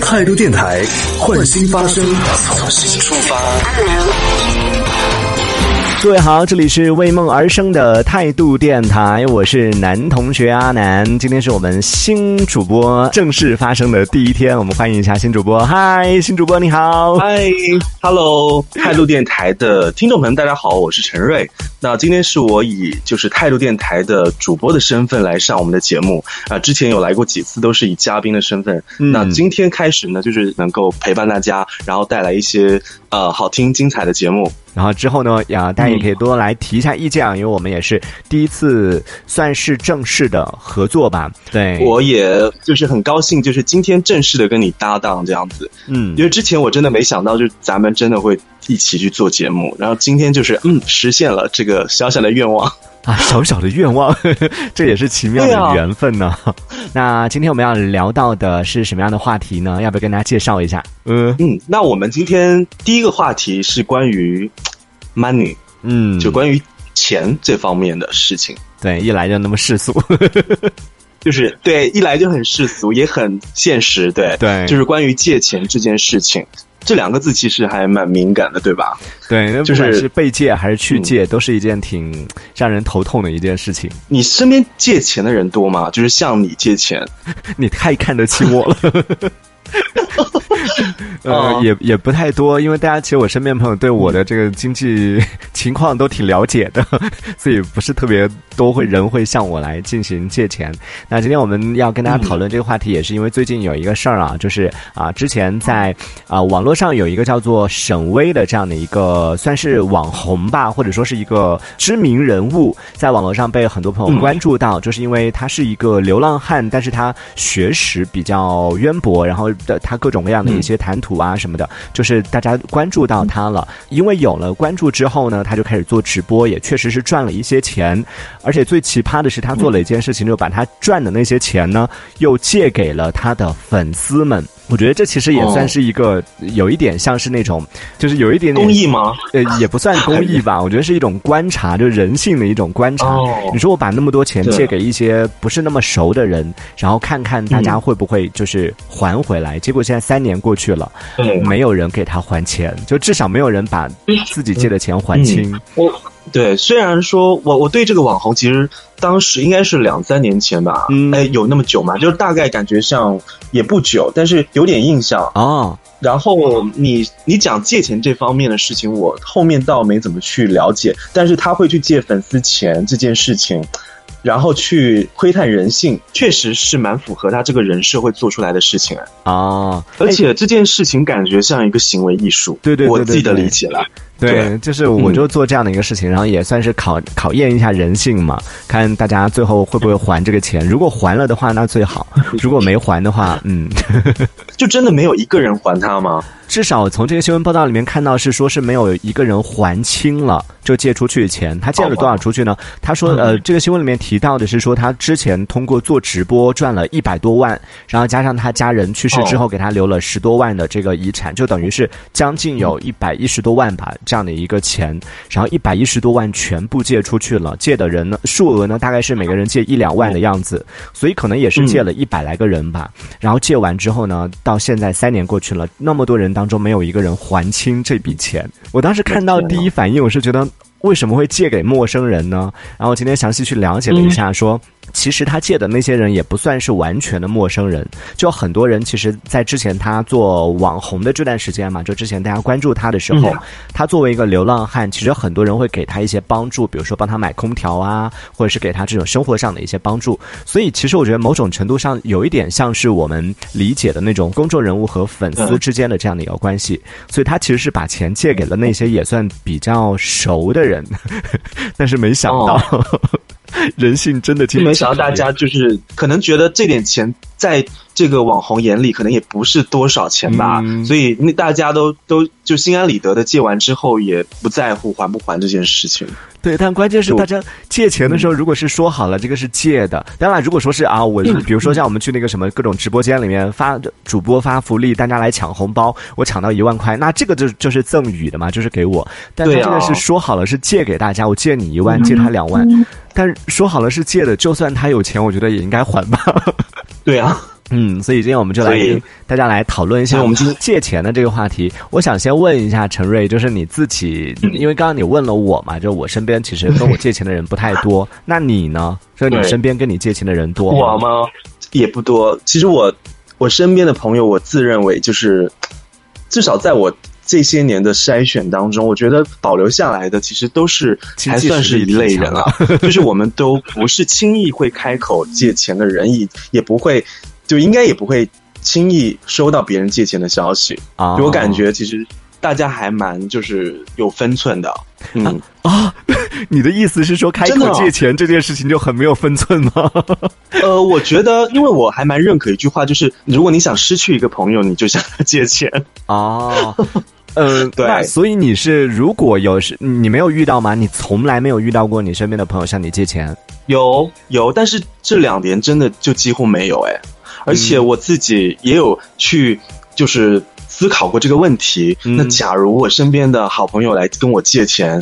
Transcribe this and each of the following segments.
态度电台，换新发声，从新出发。各位好，这里是为梦而生的态度电台，我是男同学阿南。今天是我们新主播正式发声的第一天，我们欢迎一下新主播。嗨，新主播你好。嗨，Hello，态度电台的听众朋友们，大家好，我是陈瑞。那今天是我以就是态度电台的主播的身份来上我们的节目啊，之前有来过几次，都是以嘉宾的身份。那今天开始呢，就是能够陪伴大家，然后带来一些呃好听精彩的节目。然后之后呢，呀，大家也可以多来提一下意见啊，因为我们也是第一次算是正式的合作吧。对，我也就是很高兴，就是今天正式的跟你搭档这样子。嗯，因为之前我真的没想到，就咱们真的会一起去做节目，然后今天就是嗯实现了这个小小的愿望。啊，小小的愿望，这也是奇妙的缘分呢。那今天我们要聊到的是什么样的话题呢？要不要跟大家介绍一下？嗯嗯，那我们今天第一个话题是关于 money，嗯，就关于钱这方面的事情。对，一来就那么世俗，就是对，一来就很世俗，也很现实。对对，就是关于借钱这件事情。这两个字其实还蛮敏感的，对吧？对，就是被借还是去借，都是一件挺让人头痛的一件事情。你身边借钱的人多吗？就是向你借钱，你太看得起我了。呃，也也不太多，因为大家其实我身边朋友对我的这个经济情况都挺了解的，所以不是特别多会人会向我来进行借钱。那今天我们要跟大家讨论这个话题，也是因为最近有一个事儿啊，就是啊，之前在啊网络上有一个叫做沈巍的这样的一个算是网红吧，或者说是一个知名人物，在网络上被很多朋友关注到，就是因为他是一个流浪汉，但是他学识比较渊博，然后的他各种各样的一些谈吐啊什么的，就是大家关注到他了。因为有了关注之后呢，他就开始做直播，也确实是赚了一些钱。而且最奇葩的是，他做了一件事情，就把他赚的那些钱呢，又借给了他的粉丝们。我觉得这其实也算是一个有一点像是那种，就是有一点点公益吗？呃，也不算公益吧。我觉得是一种观察，就人性的一种观察。你说我把那么多钱借给一些不是那么熟的人，然后看看大家会不会就是还回来？结果现在三年过去了，没有人给他还钱，就至少没有人把自己借的钱还清。我对，虽然说我我对这个网红其实当时应该是两三年前吧，哎，有那么久嘛？就是大概感觉像。也不久，但是有点印象啊。然后你你讲借钱这方面的事情，我后面倒没怎么去了解。但是他会去借粉丝钱这件事情，然后去窥探人性，确实是蛮符合他这个人设会做出来的事情啊。而且这件事情感觉像一个行为艺术，对对，我自己的理解了。对，就是我就做这样的一个事情，然后也算是考考验一下人性嘛，看大家最后会不会还这个钱。如果还了的话，那最好；如果没还的话，嗯，就真的没有一个人还他吗？至少从这个新闻报道里面看到是说是没有一个人还清了就借出去的钱。他借了多少出去呢？他说，呃，这个新闻里面提到的是说他之前通过做直播赚了一百多万，然后加上他家人去世之后给他留了十多万的这个遗产，就等于是将近有一百一十多万吧。这样的一个钱，然后一百一十多万全部借出去了，借的人呢数额呢大概是每个人借一两万的样子，所以可能也是借了一百来个人吧。然后借完之后呢，到现在三年过去了，那么多人当中没有一个人还清这笔钱。我当时看到第一反应，我是觉得为什么会借给陌生人呢？然后今天详细去了解了一下，说。其实他借的那些人也不算是完全的陌生人，就很多人其实，在之前他做网红的这段时间嘛，就之前大家关注他的时候，他作为一个流浪汉，其实很多人会给他一些帮助，比如说帮他买空调啊，或者是给他这种生活上的一些帮助。所以其实我觉得某种程度上有一点像是我们理解的那种公众人物和粉丝之间的这样的一个关系。所以他其实是把钱借给了那些也算比较熟的人，但是没想到。人性真的，没想到大家就是可能觉得这点钱在。这个网红眼里可能也不是多少钱吧，所以那大家都都就心安理得的借完之后也不在乎还不还这件事情。对，但关键是大家借钱的时候，如果是说好了这个是借的，当然如果说是啊，我比如说像我们去那个什么各种直播间里面发主播发福利，大家来抢红包，我抢到一万块，那这个就就是赠予的嘛，就是给我。但他这个是说好了是借给大家，我借你一万，借他两万，但说好了是借的，就算他有钱，我觉得也应该还吧。对啊。嗯，所以今天我们就来跟大家来讨论一下我们借钱的这个话题。我想先问一下陈瑞，就是你自己，因为刚刚你问了我嘛，就我身边其实跟我借钱的人不太多，那你呢？说你身边跟你借钱的人多吗？我吗？也不多。其实我我身边的朋友，我自认为就是至少在我。这些年的筛选当中，我觉得保留下来的其实都是还算是一类人啊，就是我们都不是轻易会开口借钱的人，也也不会，就应该也不会轻易收到别人借钱的消息啊。我感觉其实大家还蛮就是有分寸的，嗯啊，你的意思是说开口借钱这件事情就很没有分寸吗？呃，我觉得，因为我还蛮认可一句话，就是如果你想失去一个朋友，你就向他借钱啊。嗯，对，所以你是如果有是，你没有遇到吗？你从来没有遇到过你身边的朋友向你借钱？有有，但是这两年真的就几乎没有哎，而且我自己也有去就是思考过这个问题。那假如我身边的好朋友来跟我借钱，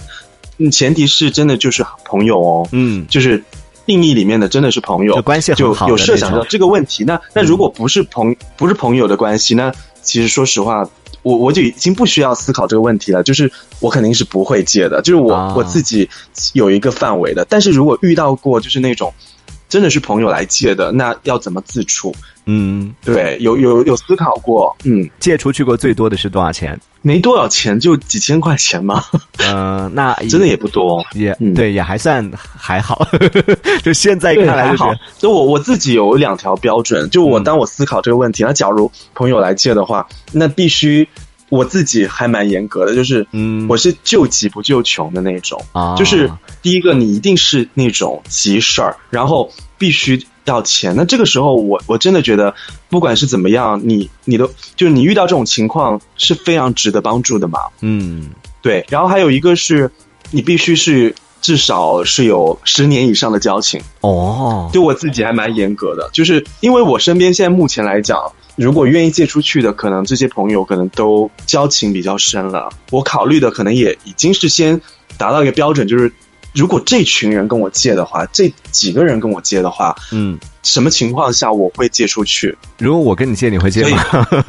嗯，前提是真的就是朋友哦，嗯，就是定义里面的真的是朋友，关系就有设想到这个问题。那那如果不是朋不是朋友的关系，那其实说实话。我我就已经不需要思考这个问题了，就是我肯定是不会借的，就是我我自己有一个范围的。但是如果遇到过就是那种真的是朋友来借的，那要怎么自处？嗯，对，有有有思考过。嗯，借出去过最多的是多少钱？没多少钱，就几千块钱嘛？嗯，那真的也不多，也对，也还算还好。就现在看来，好。就我我自己有两条标准，就我当我思考这个问题，那假如朋友来借的话，那必须我自己还蛮严格的，就是嗯，我是救急不救穷的那种啊。就是第一个，你一定是那种急事儿，然后必须。要钱，那这个时候我我真的觉得，不管是怎么样，你你都就是你遇到这种情况是非常值得帮助的嘛。嗯，对。然后还有一个是，你必须是至少是有十年以上的交情哦。对我自己还蛮严格的，就是因为我身边现在目前来讲，如果愿意借出去的，可能这些朋友可能都交情比较深了。我考虑的可能也已经是先达到一个标准，就是。如果这群人跟我借的话，这几个人跟我借的话，嗯，什么情况下我会借出去？如果我跟你借，你会借吗？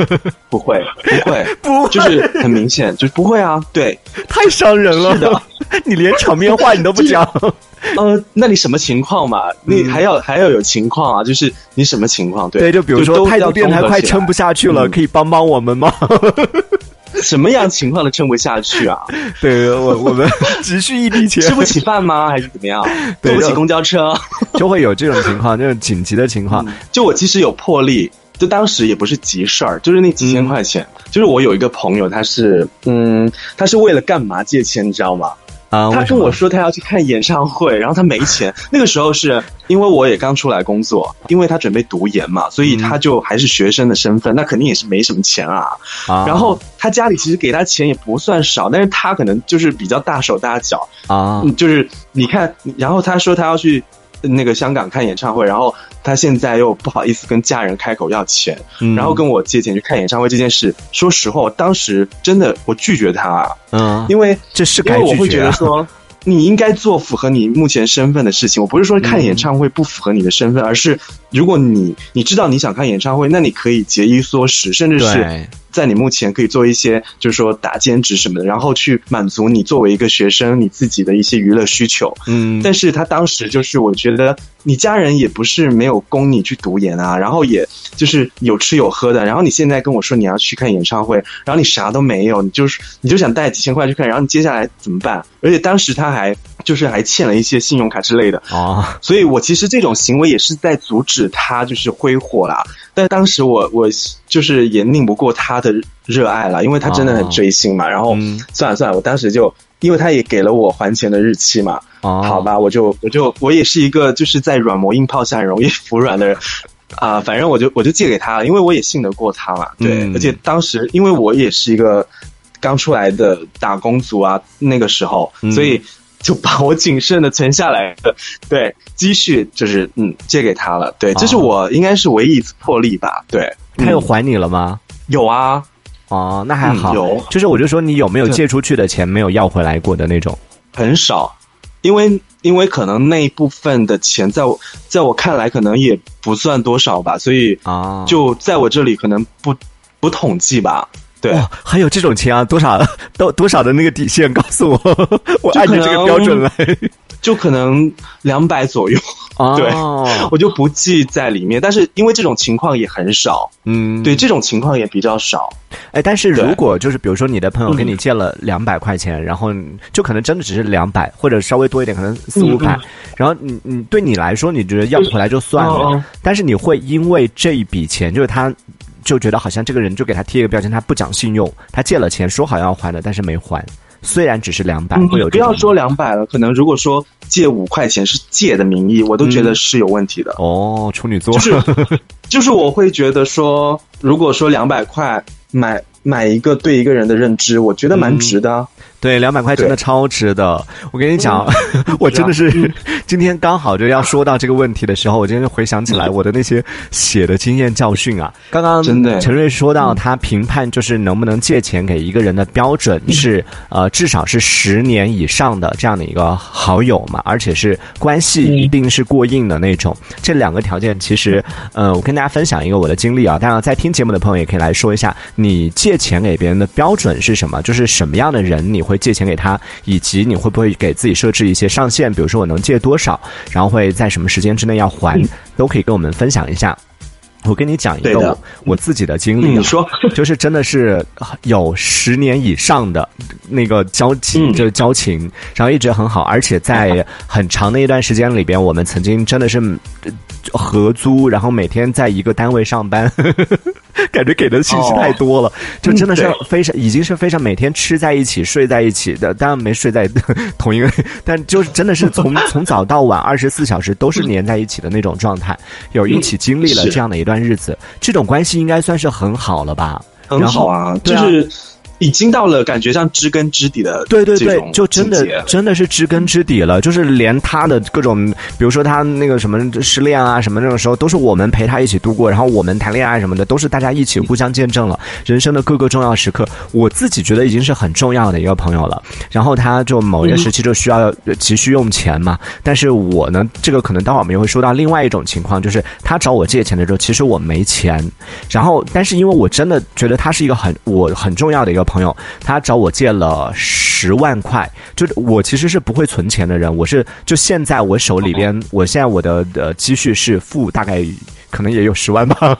不会，不会，不，就是很明显，就是不会啊。对，太伤人了。是的，你连场面话你都不讲。呃，那你什么情况嘛？你还要还要有情况啊？就是你什么情况？对，对就比如说态度电台快撑不下去了，可以帮帮我们吗？什么样情况都撑不下去啊？对我我们急需一笔钱，吃不起饭吗？还是怎么样？坐不起公交车，就会有这种情况，就是紧急的情况。就我其实有魄力，就当时也不是急事儿，就是那几千块钱。就是我有一个朋友，他是嗯，他是为了干嘛借钱，你知道吗？啊，他跟我说他要去看演唱会，然后他没钱。那个时候是因为我也刚出来工作，因为他准备读研嘛，所以他就还是学生的身份，那肯定也是没什么钱啊。然后他家里其实给他钱也不算少，但是他可能就是比较大手大脚啊，就是你看，然后他说他要去。那个香港看演唱会，然后他现在又不好意思跟家人开口要钱，然后跟我借钱去看演唱会这件事，说实话，当时真的我拒绝他，嗯，因为这是因为我会觉得说。你应该做符合你目前身份的事情。我不是说看演唱会不符合你的身份，而是如果你你知道你想看演唱会，那你可以节衣缩食，甚至是在你目前可以做一些，就是说打兼职什么的，然后去满足你作为一个学生你自己的一些娱乐需求。嗯，但是他当时就是我觉得你家人也不是没有供你去读研啊，然后也就是有吃有喝的，然后你现在跟我说你要去看演唱会，然后你啥都没有，你就是你就想带几千块去看，然后你接下来怎么办？而且当时他。还就是还欠了一些信用卡之类的啊，所以我其实这种行为也是在阻止他就是挥霍啦。但当时我我就是也拧不过他的热爱了，因为他真的很追星嘛。然后算了算了，我当时就因为他也给了我还钱的日期嘛，好吧，我就我就我也是一个就是在软磨硬泡下容易服软的人 啊。反正我就我就借给他了，因为我也信得过他嘛。对，而且当时因为我也是一个刚出来的打工族啊，那个时候，所以。就把我谨慎的存下来的 对积蓄，就是嗯借给他了。对，这是我应该是唯一一次破例吧。对，他有还你了吗？有啊。哦，那还好。有，就是我就说你有没有借出去的钱没有要回来过的那种？很少，因为因为可能那一部分的钱，在我在我看来可能也不算多少吧，所以啊，就在我这里可能不不统计吧。对，还有这种钱啊？多少多多少的那个底线？告诉我，我按照这个标准来，就可能两百左右。对，我就不记在里面。但是因为这种情况也很少，嗯，对，这种情况也比较少。哎，但是如果就是比如说你的朋友跟你借了两百块钱，然后就可能真的只是两百，或者稍微多一点，可能四五百，然后你你对你来说，你觉得要不回来就算了，但是你会因为这一笔钱，就是他。就觉得好像这个人就给他贴一个标签，他不讲信用，他借了钱说好要还的，但是没还，虽然只是两百，会有不要说两百了，可能如果说借五块钱是借的名义，我都觉得是有问题的。哦，处女座，就是 就是我会觉得说，如果说两百块买买一个对一个人的认知，我觉得蛮值的。对，两百块真的超值的。我跟你讲，我真的是 今天刚好就要说到这个问题的时候，我今天就回想起来我的那些写的经验教训啊。刚刚陈瑞说到他评判就是能不能借钱给一个人的标准是呃至少是十年以上的这样的一个好友嘛，而且是关系一定是过硬的那种。这两个条件其实呃，我跟大家分享一个我的经历啊。当然，在听节目的朋友也可以来说一下，你借钱给别人的标准是什么？就是什么样的人你？会借钱给他，以及你会不会给自己设置一些上限？比如说我能借多少，然后会在什么时间之内要还，都可以跟我们分享一下。我跟你讲一个我自己的经历，你说就是真的是有十年以上的那个交情，就是交情，然后一直很好，而且在很长的一段时间里边，我们曾经真的是合租，然后每天在一个单位上班。感觉给的信息太多了，就真的是非常，已经是非常每天吃在一起、睡在一起的，当然没睡在 同一个，但就是真的是从 从早到晚二十四小时都是粘在一起的那种状态，有一起经历了这样的一段日子，这种关系应该算是很好了吧？很好啊，就是。已经到了感觉像知根知底的对对对，就真的真的是知根知底了。就是连他的各种，比如说他那个什么失恋啊什么那种时候，都是我们陪他一起度过。然后我们谈恋爱什么的，都是大家一起互相见证了人生的各个重要时刻。我自己觉得已经是很重要的一个朋友了。然后他就某一个时期就需要急需用钱嘛。但是我呢，这个可能待会儿我们也会说到另外一种情况，就是他找我借钱的时候，其实我没钱。然后，但是因为我真的觉得他是一个很我很重要的一个。朋友，他找我借了十万块，就是我其实是不会存钱的人，我是就现在我手里边，我现在我的呃积蓄是负，大概可能也有十万吧，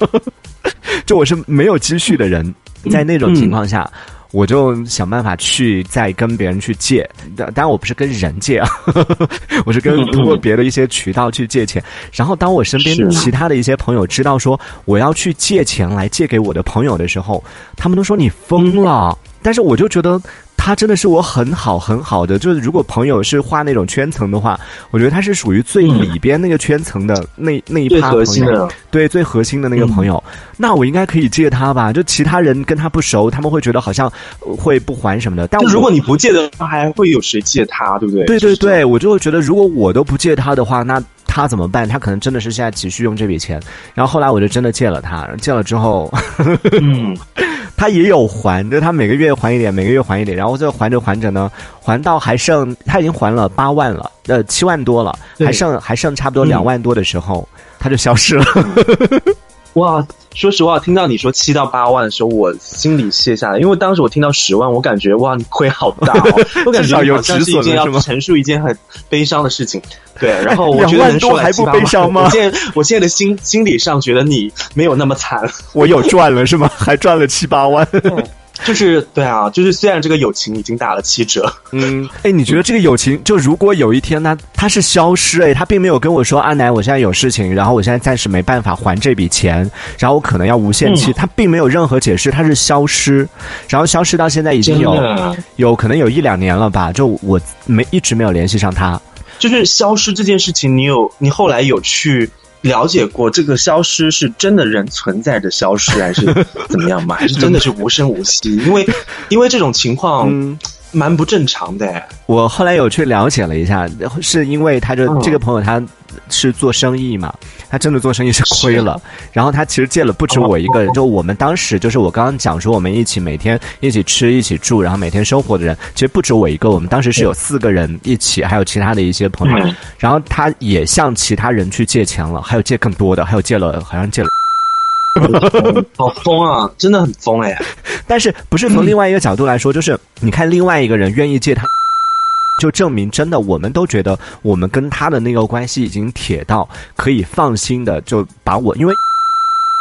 就我是没有积蓄的人，在那种情况下，我就想办法去再跟别人去借，当然我不是跟人借啊，我是跟通过别的一些渠道去借钱，然后当我身边其他的一些朋友知道说我要去借钱来借给我的朋友的时候，他们都说你疯了。但是我就觉得他真的是我很好很好的，就是如果朋友是画那种圈层的话，我觉得他是属于最里边那个圈层的那那一趴朋友，对最核心的那个朋友，那我应该可以借他吧？就其他人跟他不熟，他们会觉得好像会不还什么的。但如果你不借的话，还会有谁借他？对不对？对对对，我就会觉得，如果我都不借他的话，那他怎么办？他可能真的是现在急需用这笔钱。然后后来我就真的借了他，借了之后，嗯。他也有还，就他每个月还一点，每个月还一点，然后最后还着还着呢，还到还剩他已经还了八万了，呃七万多了，还剩还剩差不多两万多的时候，他就消失了。哇，说实话，听到你说七到八万的时候，我心里卸下来，因为当时我听到十万，我感觉哇，你亏好大，我感觉好像是一件要陈述一件很悲伤的事情。对，然后 我觉得能说还不悲伤吗？我现在我现在的心心理上觉得你没有那么惨，我有赚了是吗？还赚了七八万。就是对啊，就是虽然这个友情已经打了七折，嗯，哎，你觉得这个友情就如果有一天呢，他是消失，哎，他并没有跟我说阿南，我现在有事情，然后我现在暂时没办法还这笔钱，然后我可能要无限期，他并没有任何解释，他是消失，然后消失到现在已经有有可能有一两年了吧，就我没一直没有联系上他。就是消失这件事情，你有你后来有去了解过这个消失是真的人存在着消失，还是怎么样吗？还是真的是无声无息？因为因为这种情况，蛮不正常的。我后来有去了解了一下，是因为他就这个朋友他是做生意嘛，他真的做生意是亏了。然后他其实借了不止我一个人，就我们当时就是我刚刚讲说我们一起每天一起吃一起住，然后每天生活的人，其实不止我一个。我们当时是有四个人一起，还有其他的一些朋友。然后他也向其他人去借钱了，还有借更多的，还有借了好像借了。好疯啊！真的很疯哎。但是不是从另外一个角度来说，就是你看另外一个人愿意借他，就证明真的我们都觉得我们跟他的那个关系已经铁到可以放心的就把我，因为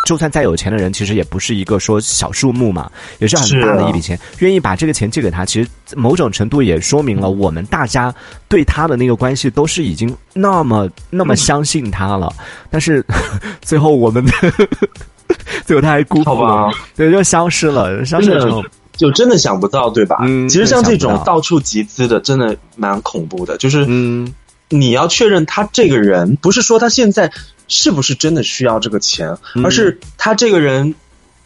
就算再有钱的人，其实也不是一个说小数目嘛，也是很大的一笔钱，愿意把这个钱借给他，其实某种程度也说明了我们大家对他的那个关系都是已经那么那么相信他了。但是 最后我们。最后他还辜负了，对，就消失了。消失之后，就真的想不到，对吧？嗯，其实像这种到处集资的，真的蛮恐怖的。就是，嗯，你要确认他这个人，不是说他现在是不是真的需要这个钱，而是他这个人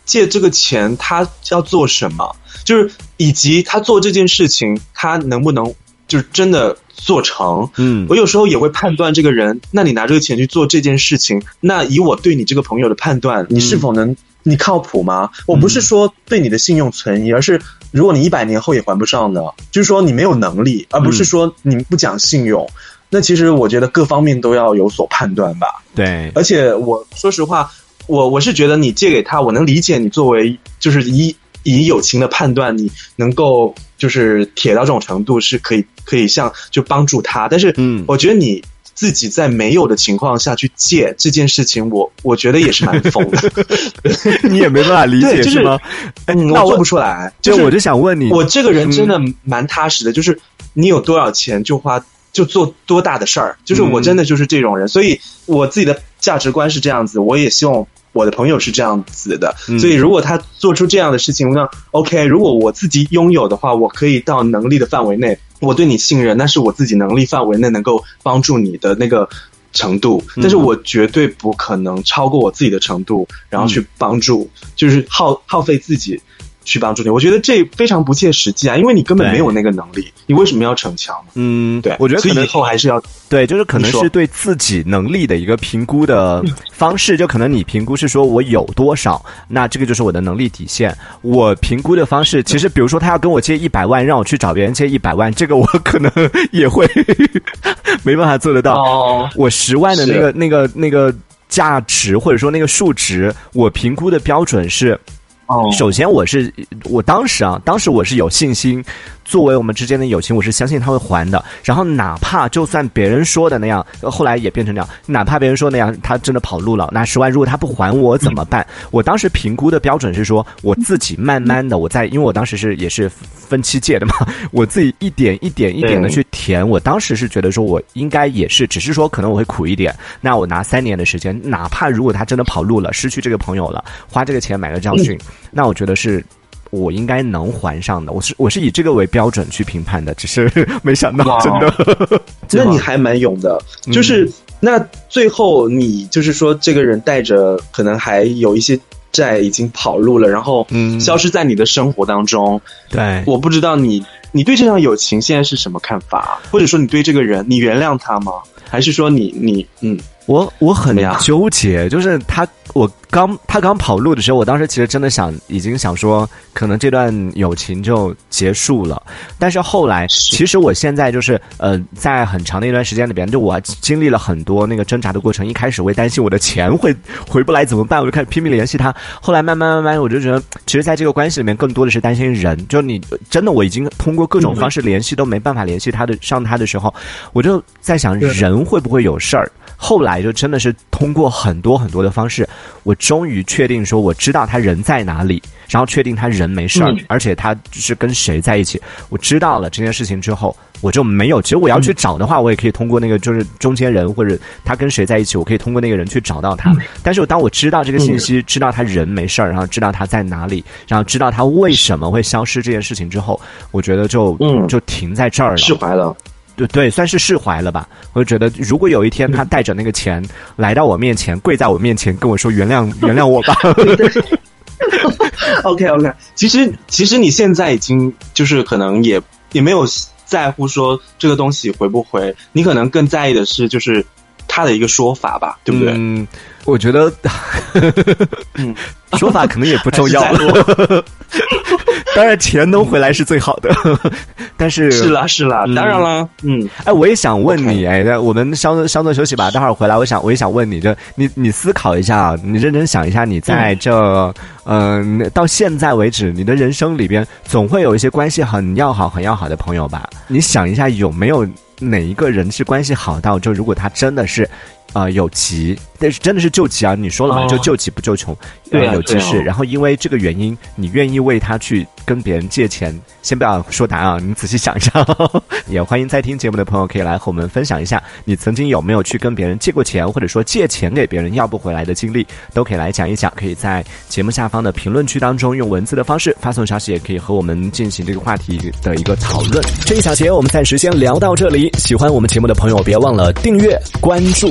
借这个钱，他要做什么？就是以及他做这件事情，他能不能就是真的做成？嗯，我有时候也会判断这个人。那你拿这个钱去做这件事情，那以我对你这个朋友的判断，你是否能？你靠谱吗？我不是说对你的信用存疑，而是如果你一百年后也还不上呢，就是说你没有能力，而不是说你不讲信用。那其实我觉得各方面都要有所判断吧。对，而且我说实话，我我是觉得你借给他，我能理解你作为就是以以友情的判断，你能够就是铁到这种程度是可以可以像就帮助他，但是嗯，我觉得你。自己在没有的情况下去借这件事情，我我觉得也是蛮疯的。你也没办法理解是吗？那我做不出来。就我就想问你，我这个人真的蛮踏实的，就是你有多少钱就花，就做多大的事儿。就是我真的就是这种人，所以我自己的价值观是这样子。我也希望我的朋友是这样子的。所以如果他做出这样的事情，那 OK。如果我自己拥有的话，我可以到能力的范围内。我对你信任，那是我自己能力范围内能够帮助你的那个程度，但是我绝对不可能超过我自己的程度，然后去帮助，就是耗耗费自己。去帮助你，我觉得这非常不切实际啊！因为你根本没有那个能力，你为什么要逞强？嗯，对，我觉得可能以后还是要对，就是可能是对自己能力的一个评估的 方式，就可能你评估是说我有多少，那这个就是我的能力底线。我评估的方式，其实比如说他要跟我借一百万，让我去找别人借一百万，这个我可能也会 没办法做得到。我十万的那个那个那个价值，或者说那个数值，我评估的标准是。首先，我是我当时啊，当时我是有信心。作为我们之间的友情，我是相信他会还的。然后，哪怕就算别人说的那样，后来也变成那样。哪怕别人说那样，他真的跑路了，那十万如果他不还我怎么办？我当时评估的标准是说，我自己慢慢的，我在，因为我当时是也是分期借的嘛，我自己一点一点一点的去填。我当时是觉得说，我应该也是，只是说可能我会苦一点。那我拿三年的时间，哪怕如果他真的跑路了，失去这个朋友了，花这个钱买个教训，那我觉得是。我应该能还上的，我是我是以这个为标准去评判的，只是 没想到真的，那你还蛮勇的，就是那最后你就是说这个人带着可能还有一些债已经跑路了，然后嗯。消失在你的生活当中，对，我不知道你你对这段友情现在是什么看法，或者说你对这个人你原谅他吗？还是说你你嗯？我我很纠结，就是他，我刚他刚跑路的时候，我当时其实真的想，已经想说，可能这段友情就结束了。但是后来，其实我现在就是，呃，在很长的一段时间里边，就我经历了很多那个挣扎的过程。一开始会担心我的钱会 回不来怎么办，我就开始拼命联系他。后来慢慢慢慢，我就觉得，其实在这个关系里面，更多的是担心人。就你真的，我已经通过各种方式联系都没办法联系他的上他的时候，我就在想，人会不会有事儿？后来就真的是通过很多很多的方式，我终于确定说我知道他人在哪里，然后确定他人没事儿，而且他是跟谁在一起。我知道了这件事情之后，我就没有。其实我要去找的话，我也可以通过那个就是中间人或者他跟谁在一起，我可以通过那个人去找到他。但是当我知道这个信息，知道他人没事儿，然后知道他在哪里，然后知道他为什么会消失这件事情之后，我觉得就就停在这儿了，释怀了。对对，算是释怀了吧。我就觉得，如果有一天他带着那个钱来到我面前，跪在我面前跟我说“原谅原谅我吧”。OK OK，其实其实你现在已经就是可能也也没有在乎说这个东西回不回，你可能更在意的是就是他的一个说法吧，对不对？嗯，我觉得，嗯，说法可能也不重要。当然，钱能回来是最好的，但是 是啦是啦，当然啦，嗯，哎，我也想问你，哎，我们稍稍作休息吧，待会儿回来，我想我也想问你，就你你思考一下，你认真想一下，你在这嗯到现在为止，你的人生里边总会有一些关系很要好、很要好的朋友吧？你想一下，有没有哪一个人是关系好到，就如果他真的是。啊，有急，但是真的是救急啊！你说了嘛，就救急不救穷，对，有急事。然后因为这个原因，你愿意为他去跟别人借钱？先不要说答案，你仔细想一下。也欢迎在听节目的朋友可以来和我们分享一下，你曾经有没有去跟别人借过钱，或者说借钱给别人要不回来的经历，都可以来讲一讲。可以在节目下方的评论区当中用文字的方式发送消息，也可以和我们进行这个话题的一个讨论。这一小节我们暂时先聊到这里。喜欢我们节目的朋友，别忘了订阅关注。